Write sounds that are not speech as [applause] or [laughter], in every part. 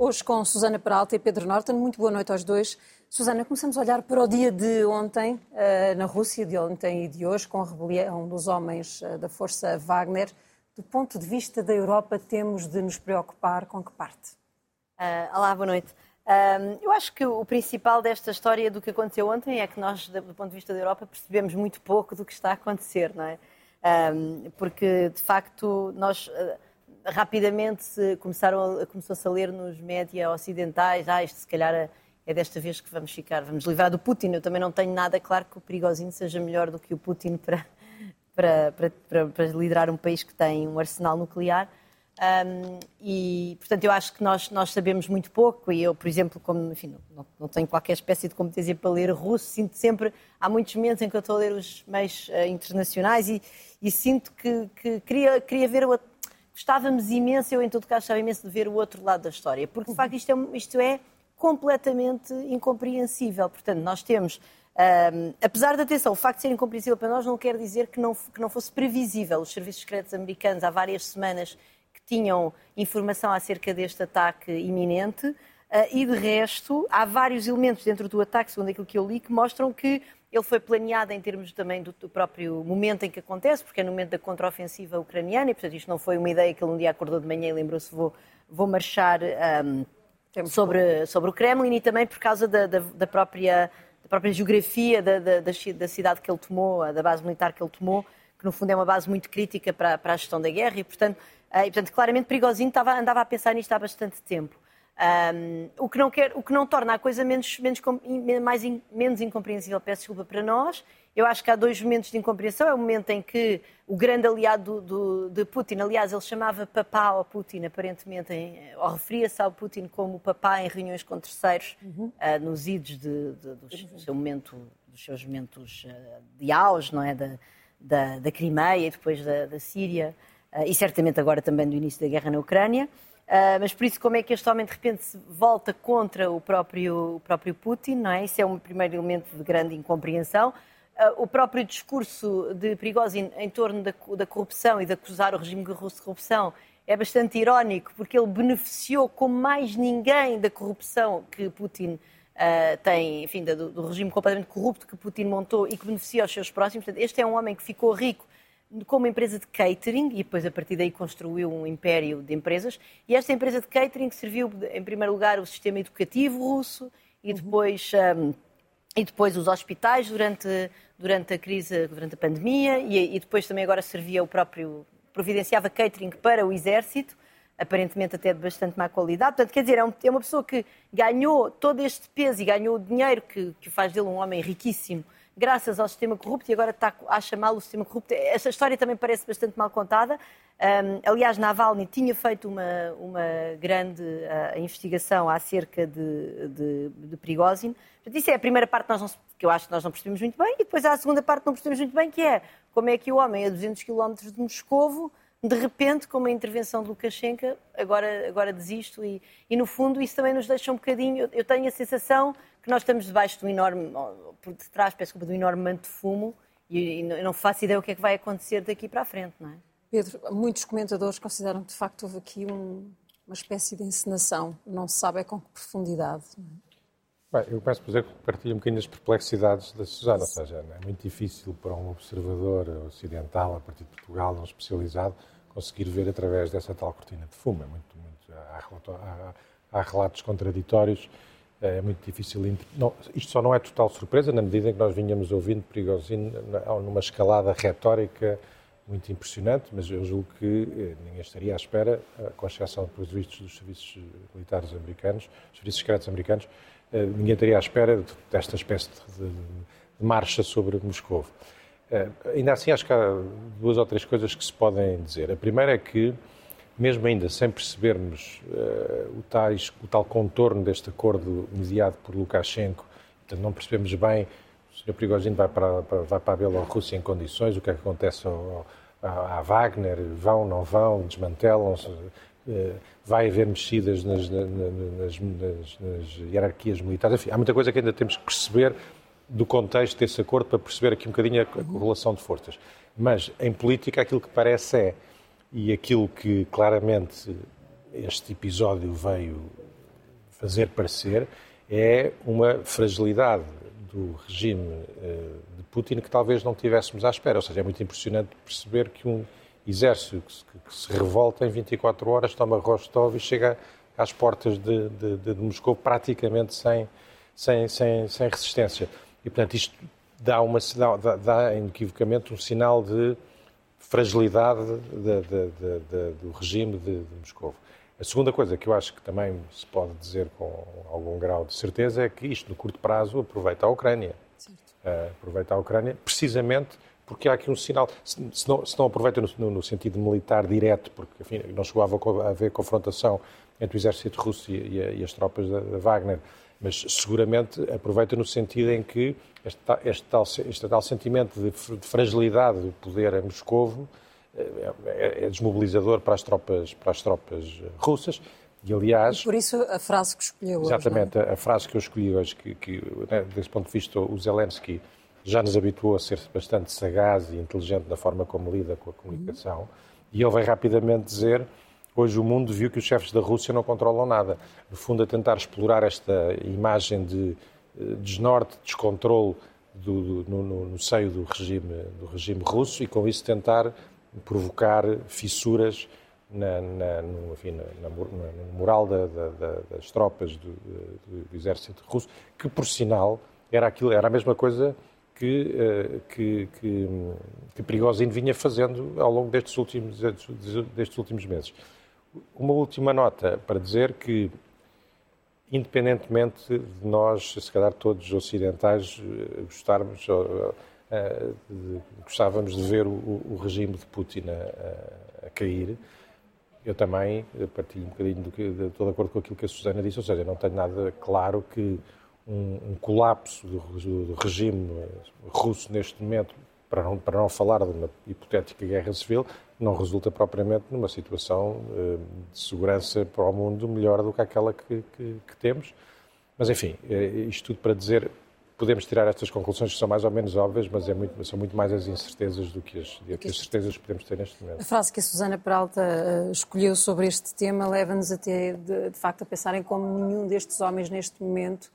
Hoje com Susana Peralta e Pedro Norton. Muito boa noite aos dois. Susana, começamos a olhar para o dia de ontem, eh, na Rússia, de ontem e de hoje, com a rebelião dos homens eh, da Força Wagner. Do ponto de vista da Europa, temos de nos preocupar com que parte? Uh, olá, boa noite. Uh, eu acho que o principal desta história do que aconteceu ontem é que nós, do ponto de vista da Europa, percebemos muito pouco do que está a acontecer, não é? Uh, porque, de facto, nós rapidamente começaram a, começou-se a ler nos média ocidentais, ah, isto se calhar é, é desta vez que vamos ficar, vamos livrar do Putin. Eu também não tenho nada claro que o perigosinho seja melhor do que o Putin para, [laughs] para, para, para, para liderar um país que tem um arsenal nuclear. Um, e, portanto, eu acho que nós, nós sabemos muito pouco. E eu, por exemplo, como enfim, não, não tenho qualquer espécie de competência para ler russo, sinto sempre. Há muitos momentos em que eu estou a ler os meios uh, internacionais e, e, sinto que, que queria, queria ver o, gostávamos imenso, eu em todo caso gostava imenso de ver o outro lado da história, porque de facto isto é, isto é completamente incompreensível. Portanto, nós temos, um, apesar da atenção, o facto de ser incompreensível para nós não quer dizer que não, que não fosse previsível. Os serviços secretos americanos há várias semanas que tinham informação acerca deste ataque iminente. Uh, e de resto, há vários elementos dentro do ataque, segundo aquilo que eu li, que mostram que ele foi planeado em termos também do, do, próprio momento em que acontece, porque é no momento da contraofensiva ucraniana, e portanto isto não foi uma ideia que ele um dia acordou de manhã e lembrou-se vou, vou marchar um, sobre, sobre o Kremlin e também por causa da, da, da própria, da própria geografia da, da, da, cidade que ele tomou, da base militar que ele tomou, que no fundo é uma base muito crítica para, para a gestão da guerra e portanto, uh, e, portanto claramente perigosinho estava, andava a pensar nisto há bastante tempo. Um, o, que não quer, o que não torna a coisa menos, menos, mais, menos incompreensível, peço desculpa, para nós. Eu acho que há dois momentos de incompreensão. É o momento em que o grande aliado do, do, de Putin, aliás, ele chamava papá ao Putin, aparentemente, em, ou referia-se ao Putin como papá em reuniões com terceiros, uhum. uh, nos idos de, de, dos, do seu momento, dos seus momentos uh, de auge, não é? Da, da, da Crimeia e depois da, da Síria, uh, e certamente agora também do início da guerra na Ucrânia. Uh, mas por isso, como é que este homem de repente se volta contra o próprio, o próprio Putin, não é? Isso é um primeiro elemento de grande incompreensão. Uh, o próprio discurso de Prigozhin em torno da, da, corrupção e de acusar o regime russo de corrupção é bastante irónico, porque ele beneficiou como mais ninguém da corrupção que Putin uh, tem, enfim, do, do regime completamente corrupto que Putin montou e que beneficia os seus próximos. Portanto, este é um homem que ficou rico como empresa de catering e depois a partir daí construiu um império de empresas. E esta empresa de catering serviu, em primeiro lugar, o sistema educativo russo e uhum. depois, um, e depois os hospitais durante, durante a crise, durante a pandemia e, e depois também agora servia o próprio, providenciava catering para o exército, aparentemente até de bastante má qualidade. Portanto, quer dizer, é, um, é uma pessoa que ganhou todo este peso e ganhou o dinheiro que, que faz dele um homem riquíssimo graças ao sistema corrupto e agora está a chamá-lo sistema corrupto. Esta história também parece bastante mal contada. Um, aliás, Navalny tinha feito uma, uma grande uh, investigação acerca de, de, de Prigozhin. Isso é a primeira parte nós não, que eu acho que nós não percebemos muito bem, e depois há a segunda parte que não percebemos muito bem, que é como é que o homem a 200 km de Moscovo, de repente, com uma intervenção de Lukashenko, agora, agora desisto. E, e, no fundo, isso também nos deixa um bocadinho. Eu tenho a sensação nós estamos debaixo de um enorme, por detrás, peço desculpa, de um enorme manto de fumo e, e não faço ideia o que é que vai acontecer daqui para a frente, não é? Pedro, muitos comentadores consideram que de facto houve aqui um, uma espécie de encenação, não se sabe é com que profundidade. É? Bem, eu peço por dizer que partilho um bocadinho as perplexidades da Susana, ou seja, é muito difícil para um observador ocidental, a partir de Portugal, não especializado, conseguir ver através dessa tal cortina de fumo. É muito, muito, há, há, há relatos contraditórios é muito difícil. Não, isto só não é total surpresa, na medida em que nós vinhamos ouvindo Prigozhin numa escalada retórica muito impressionante, mas eu julgo que eh, ninguém estaria à espera, eh, com exceção dos vistos dos serviços militares americanos, serviços secretos americanos, eh, ninguém estaria à espera desta espécie de marcha sobre Moscou. Ainda assim, acho que há duas ou três coisas que se podem dizer. A primeira é que mesmo ainda sem percebermos uh, o, tais, o, tal contorno deste acordo mediado por Lukashenko, portanto, não percebemos bem o Sr. Prigozhin vai para, para, vai para a Bielorrússia em condições, o que é que acontece ao, à Wagner, vão, não vão, desmantelam-se, uh, vai haver mexidas nas, nas, nas, nas, hierarquias militares, enfim, há muita coisa que ainda temos que perceber do contexto desse acordo para perceber aqui um bocadinho a correlação de forças. Mas, em política, aquilo que parece é e aquilo que claramente este episódio veio fazer parecer é uma fragilidade do regime uh, de Putin que talvez não tivéssemos à espera. Ou seja, é muito impressionante perceber que um exército que se, que se revolta em 24 horas toma Rostov e chega às portas de, de, de, de Moscou praticamente sem, sem, sem, sem resistência. E, portanto, isto dá, uma, dá, dá inequivocamente um sinal de fragilidade de, de, de, do regime de, Moscou. A segunda coisa que eu acho que também se pode dizer com algum grau de certeza é que isto, no curto prazo, aproveita a Ucrânia. Uh, aproveita a Ucrânia precisamente porque há aqui um sinal. Se, se, não, se não, aproveita no, no, sentido militar direto, porque enfim, não chegou a haver confrontação entre o exército russo e, e, e as tropas da, da Wagner, mas seguramente aproveita no sentido em que este, este, tal, este tal sentimento de, de, fragilidade do poder em Moscovo é, é, é, desmobilizador para as tropas, para as tropas russas. E, aliás, e por isso a frase que escolheu hoje. Exatamente, é? a frase que eu escolhi hoje, que, que né, desse ponto de vista o Zelensky já nos habituou a ser bastante sagaz e inteligente na forma como lida com a comunicação, uhum. e ele vai rapidamente dizer Hoje o mundo viu que os chefes da Rússia não controlam nada. No fundo, a tentar explorar esta imagem de eh, desnorte, descontrole do, do, no, no, seio do regime, do regime russo e com isso tentar provocar fissuras na, na, no, enfim, na, na, moral da, da, das tropas do, do, exército russo, que por sinal era, aquilo, era a mesma coisa que, eh, que, que, que vinha fazendo ao longo destes últimos, destes últimos meses. Uma última nota para dizer que, independentemente de nós, se calhar todos ocidentais, eh, gostarmos, de, gostávamos de ver o, regime de Putin a, cair, eu também partilho um bocadinho do que, de acordo com aquilo que a Susana disse, ou seja, não tenho nada claro que um, um colapso do, do, regime russo neste momento, para não, para não falar de uma hipotética guerra civil, não resulta propriamente numa situação eh, de segurança para o mundo melhor do que aquela que, que, que temos. Mas, enfim, eh, isto tudo para dizer, podemos tirar estas conclusões que são mais ou menos óbvias, mas é muito, são muito mais as incertezas do que as, do que as certezas que podemos ter neste momento. A frase que a Susana Peralta eh, escolheu sobre este tema leva-nos até, de, de facto, a pensar em como nenhum destes homens neste momento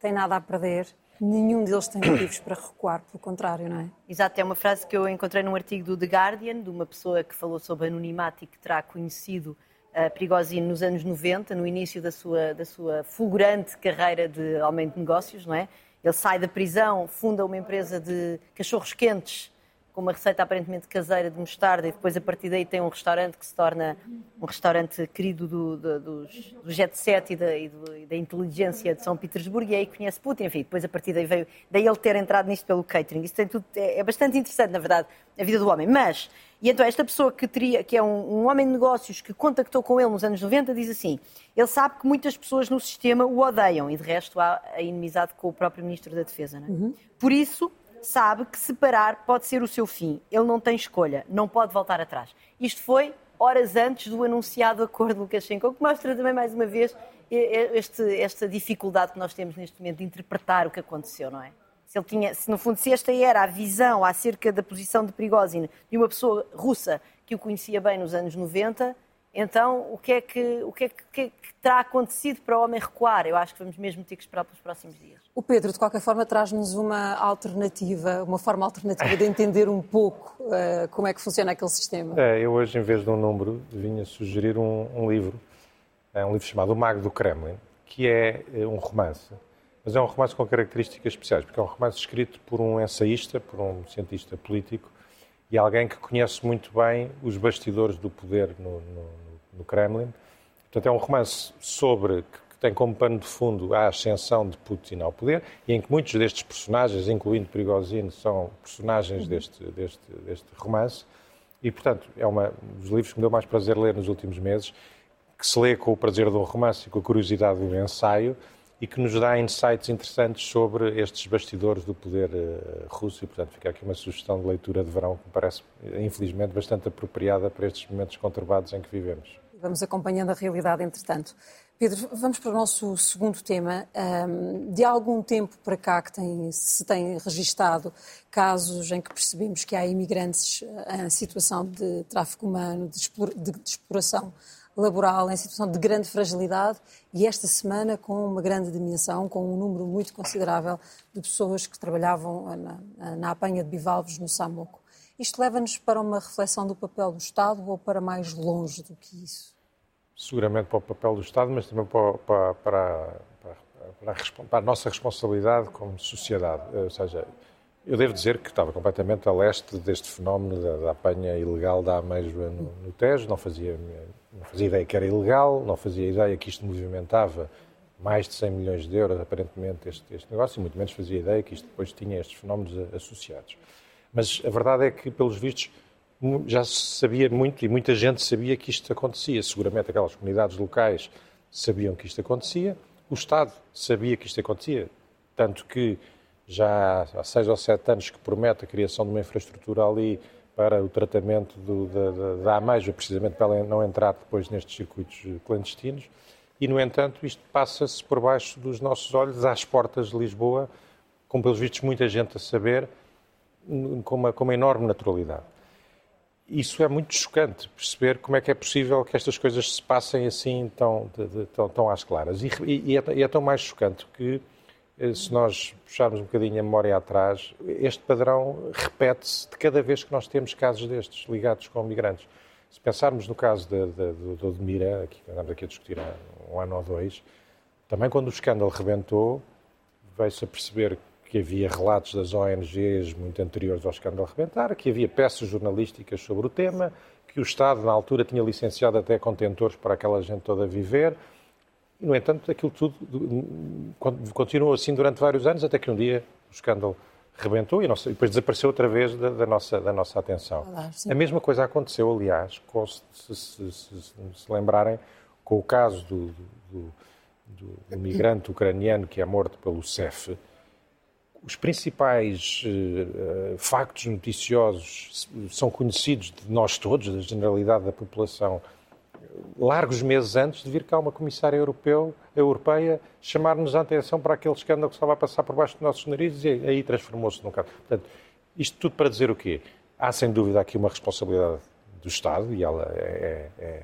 tem nada a perder nenhum deles tem motivos para recuar, pelo contrário, não é? Exato, é uma frase que eu encontrei num artigo do The Guardian, de uma pessoa que falou sobre anonimato e que terá conhecido uh, Prigozhin nos anos 90, no início da sua, da sua fulgurante carreira de aumento de negócios, não é? Ele sai da prisão, funda uma empresa de cachorros quentes com uma receita aparentemente caseira de mostarda e depois a partir daí tem um restaurante que se torna um restaurante querido do, do, dos, do jet set e da, e, do, e da, inteligência de São Petersburgo e aí conhece Putin, enfim, depois a partir daí veio, daí ele ter entrado nisto pelo catering. Tem tudo, é, é bastante interessante, na verdade, a vida do homem. Mas, e então esta pessoa que, teria, que é um, um homem de negócios que contactou com ele nos anos 90 diz assim, ele sabe que muitas pessoas no sistema o odeiam e de resto há a inimizade com o próprio Ministro da Defesa. Não é? uhum. Por isso, sabe que separar pode ser o seu fim. Ele não tem escolha, não pode voltar atrás. Isto foi horas antes do anunciado acordo de Lukashenko, que mostra também mais uma vez este, esta dificuldade que nós temos neste momento de interpretar o que aconteceu, não é? Se, ele tinha, se no fundo se esta era a visão acerca da posição de Prigozhin de uma pessoa russa que o conhecia bem nos anos 90, então, o que, é que, o que é que, que, é que terá acontecido para o homem recuar? Eu acho que vamos mesmo ter que esperar pelos próximos dias. O Pedro, de qualquer forma, traz-nos uma alternativa, uma forma alternativa de entender um pouco uh, como é que funciona aquele sistema. É, eu hoje, em vez de um número, vinha sugerir um, um livro, é um livro chamado O Mago do Kremlin, que é, é um romance, mas é um romance com características especiais, porque é um romance escrito por um ensaísta, por um cientista político, e alguém que conhece muito bem os bastidores do poder no, no, no Kremlin. Portanto, é um romance sobre tem como pano de fundo a ascensão de Putin ao poder e em que muitos destes personagens, incluindo Prigozhin, são personagens uhum. deste, deste, deste romance. E, portanto, é uma, um dos livros que me deu mais prazer ler nos últimos meses, que se lê com o prazer do romance e com a curiosidade do ensaio e que nos dá insights interessantes sobre estes bastidores do poder uh, russo. E, portanto, fica aqui uma sugestão de leitura de verão que me parece, infelizmente, bastante apropriada para estes momentos conturbados em que vivemos. Vamos acompanhando a realidade, entretanto. Pedro, vamos para o nosso segundo tema. De algum tempo para cá que tem, se tem registado casos em que percebemos que há imigrantes eh, em situação de tráfico humano, de, exploração laboral em situação de grande fragilidade e esta semana com uma grande dimensão, com um número muito considerável de pessoas que trabalhavam na, na apanha de bivalves no Samoco. Isto leva-nos para uma reflexão do papel do Estado ou para mais longe do que isso? Seguramente para o papel do Estado, mas também para, para, para, para, para a nossa responsabilidade como sociedade. Ou seja, eu devo dizer que estava completamente a leste deste fenómeno da, da apanha ilegal da ameijoa no, no Tejo, não fazia, não fazia ideia que era ilegal, não fazia ideia que isto movimentava mais de 100 milhões de euros, aparentemente, este, este negócio, e muito menos fazia ideia que isto depois tinha estes fenómenos associados. Mas a verdade é que, pelos vistos, já se sabia muito e muita gente sabia que isto acontecia. Seguramente aquelas comunidades locais sabiam que isto acontecia, o Estado sabia que isto acontecia, tanto que já há seis ou sete anos que promete a criação de uma infraestrutura ali para o tratamento do, da, da ameixa, precisamente para ela não entrar depois nestes circuitos clandestinos. E, no entanto, isto passa-se por baixo dos nossos olhos, às portas de Lisboa, com, pelos vistos, muita gente a saber, com uma, com uma enorme naturalidade. Isso é muito chocante, perceber como é que é possível que estas coisas se passem assim tão, de, de, tão, tão às claras. E, e, é, e é tão mais chocante que eh, se nós puxarmos um bocadinho a memória atrás, este padrão repete-se de cada vez que nós temos casos destes ligados com migrantes. Se pensarmos no caso do Odmira, que andamos aqui a discutir há um ano ou dois, também quando o escândalo rebentou, veio-se a perceber que havia relatos das ONGs muito anteriores ao escândalo rebentar, que havia peças jornalísticas sobre o tema, que o Estado, na altura, tinha licenciado até contentores para aquela gente toda viver, e, no entanto, aquilo tudo continuou assim durante vários anos, até que um dia o escândalo rebentou e, nossa, e depois desapareceu outra vez da, da nossa, da nossa atenção. a mesma coisa aconteceu, aliás, com, se, se, se, se, lembrarem, com o caso do, do, do, do migrante ucraniano que é morto pelo CEF. Os principais uh, factos noticiosos são conhecidos de nós todos, da generalidade da população largos meses antes de vir cá uma comissária europeu, europeia chamar-nos a atenção para aquele escândalo que estava a passar por baixo dos nossos narizes e aí transformou-se num caso. Portanto, isto tudo para dizer o quê? Há sem dúvida aqui uma responsabilidade do Estado e ela é, é,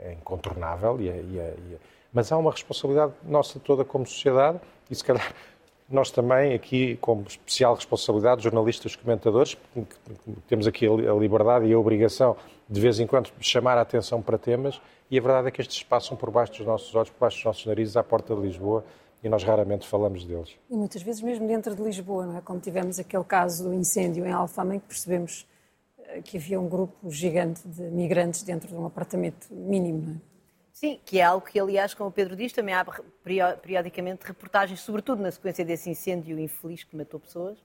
é incontornável, e é, e é, e é, mas há uma responsabilidade nossa toda como sociedade e se calhar nós também aqui, como especial responsabilidade, jornalistas, comentadores, temos aqui a liberdade e a obrigação de vez em quando chamar a atenção para temas e a verdade é que estes passam por baixo dos nossos olhos, por baixo dos nossos narizes, à porta de Lisboa e nós raramente falamos deles. E muitas vezes mesmo dentro de Lisboa, não é? Como tivemos aquele caso do incêndio em Alfama em que percebemos eh, que havia um grupo gigante de migrantes dentro de um apartamento mínimo, não é? Sim, que é algo que, aliás, como o Pedro diz, também há periodicamente reportagens, sobretudo na sequência desse incêndio infeliz que matou pessoas,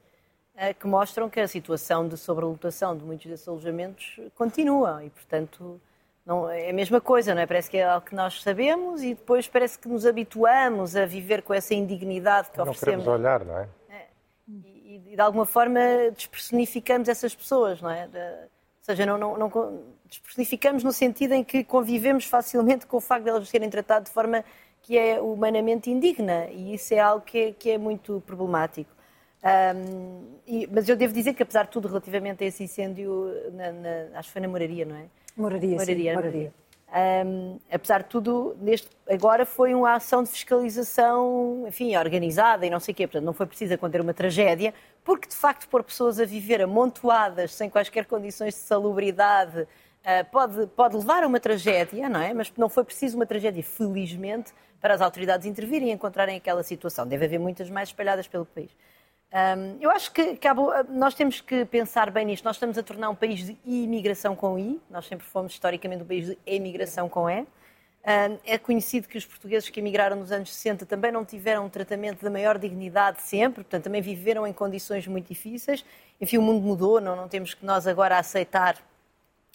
eh, que mostram que a situação de sobrelotação de muitos desses alojamentos continua e, portanto, não, é a mesma coisa, não é? Parece que é algo que nós sabemos e depois parece que nos habituamos a viver com essa indignidade que não oferecemos. Não queremos olhar, não é? é e, e, de alguma forma despersonificamos essas pessoas, não é? De, seja, não, não, não despersonificamos no sentido em que convivemos facilmente com o facto de elas serem tratadas de forma que é humanamente indigna e isso é algo que é, que é muito problemático. Um, e, mas eu devo dizer que, apesar de tudo, relativamente a esse incêndio, na, na, acho que foi na Moraria, não é? Moraria, moraria, sim, moraria. Um, apesar de tudo, neste, agora foi uma ação de fiscalização, enfim, organizada e não sei o quê. Portanto, não foi preciso acontecer uma tragédia, porque, de facto, pôr pessoas a viver amontoadas, sem quaisquer condições de salubridade, uh, pode, pode levar a uma tragédia, não é? Mas não foi preciso uma tragédia, felizmente, para as autoridades intervirem e encontrarem aquela situação. Deve haver muitas mais espalhadas pelo país. Um, eu acho que, que nós temos que pensar bem nisto. Nós estamos a tornar um país de imigração com I, nós sempre fomos historicamente um país de emigração com E. Um, é conhecido que os portugueses que emigraram nos anos 60 também não tiveram um tratamento da maior dignidade sempre, portanto, também viveram em condições muito difíceis. Enfim, o mundo mudou, não, não temos que nós agora aceitar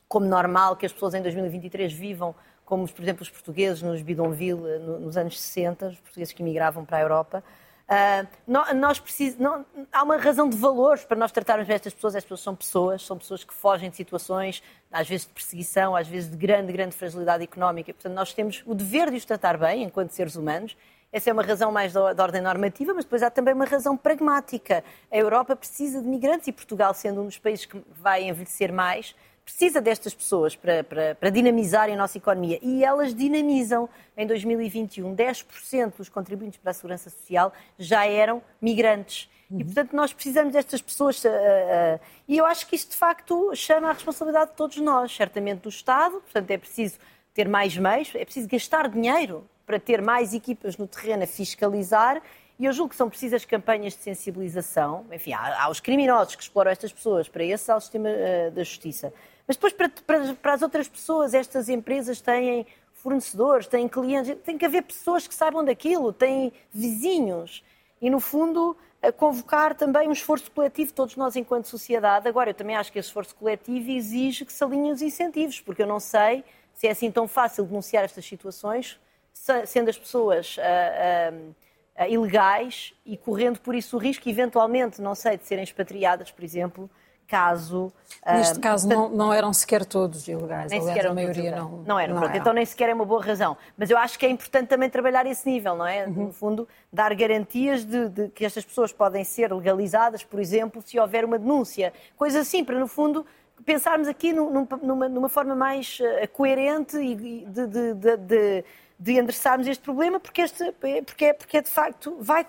como normal que as pessoas em 2023 vivam como, por exemplo, os portugueses nos Bidonville nos anos 60, os portugueses que emigravam para a Europa. Uh, nós não... há uma razão de valores para nós tratarmos estas pessoas. Estas pessoas são pessoas, são pessoas que fogem de situações, às vezes de perseguição, às vezes de grande, grande fragilidade económica. Portanto, nós temos o dever de os tratar bem, enquanto seres humanos. Essa é uma razão mais da ordem normativa, mas depois há também uma razão pragmática. A Europa precisa de migrantes e Portugal, sendo um dos países que vai envelhecer mais, precisa destas pessoas para, para, para dinamizar a nossa economia. E elas dinamizam. Em 2021, 10% dos contribuintes para a segurança social já eram migrantes. E, portanto, nós precisamos destas pessoas. Uh, uh, e eu acho que isto, de facto, chama a responsabilidade de todos nós, certamente do Estado. Portanto, é preciso ter mais meios, é preciso gastar dinheiro para ter mais equipas no terreno a fiscalizar. E eu julgo que são precisas campanhas de sensibilização. Enfim, há, há os criminosos que exploram estas pessoas, para esse há o sistema uh, da justiça. Mas depois, para, para, para as outras pessoas, estas empresas têm fornecedores, têm clientes, tem que haver pessoas que saibam daquilo, têm vizinhos. E, no fundo, convocar também um esforço coletivo, todos nós enquanto sociedade. Agora, eu também acho que esse esforço coletivo exige que se alinhem os incentivos, porque eu não sei se é assim tão fácil denunciar estas situações, sendo as pessoas uh, uh, ilegais e correndo por isso o risco, eventualmente, não sei, de serem expatriadas, por exemplo, caso. Neste uh, caso, não, não, eram sequer todos ilegais, nem sequer a maioria não. Não eram, não pronto, então nem sequer é uma boa razão. Mas eu acho que é importante também trabalhar esse nível, não é? Uhum. No fundo, dar garantias de, de, que estas pessoas podem ser legalizadas, por exemplo, se houver uma denúncia. Coisa assim, para no fundo pensarmos aqui numa, numa forma mais uh, coerente e de, de, de, de endereçarmos este problema, porque, este, porque, é, porque é de facto vai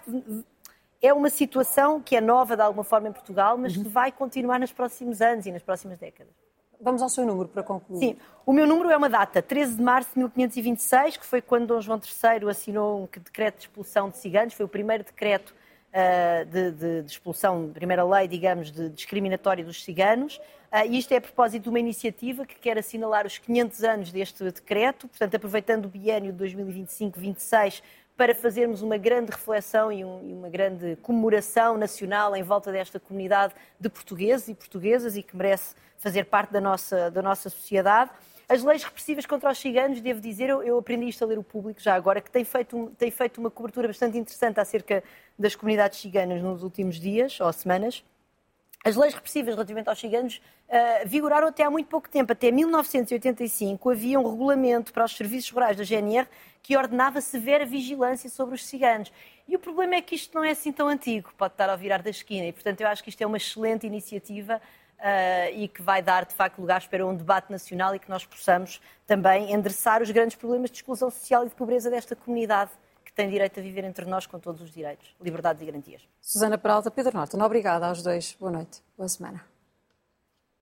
é uma situação que é nova de alguma forma em Portugal, mas uhum. que vai continuar nos próximos anos e nas próximas décadas. Vamos ao seu número para concluir. Sim, o meu número é uma data, 13 de março de 1526, que foi quando Dom João III assinou um decreto de expulsão de ciganos, foi o primeiro decreto uh, de, de, de, expulsão, primeira lei, digamos, de discriminatória dos ciganos. Uh, e isto é a propósito de uma iniciativa que quer assinalar os 500 anos deste decreto, portanto, aproveitando o biênio de 2025-26 para fazermos uma grande reflexão e, um, e, uma grande comemoração nacional em volta desta comunidade de portugueses e portuguesas e que merece fazer parte da nossa, da nossa sociedade. As leis repressivas contra os ciganos, devo dizer, eu, eu aprendi isto a ler o público já agora, que tem feito, tem feito uma cobertura bastante interessante acerca das comunidades ciganas nos últimos dias ou semanas. As leis repressivas relativamente aos ciganos uh, vigoraram até há muito pouco tempo. Até 1985 havia um regulamento para os serviços rurais da GNR que ordenava severa vigilância sobre os ciganos. E o problema é que isto não é assim tão antigo, pode estar ao virar da esquina. E, portanto, eu acho que isto é uma excelente iniciativa uh, e que vai dar, de facto, lugar para um debate nacional e que nós possamos também endereçar os grandes problemas de exclusão social e de pobreza desta comunidade tem direito a viver entre nós com todos os direitos, liberdades e garantias. Susana Peralta, Pedro Norton, obrigada aos dois. Boa noite. Boa semana.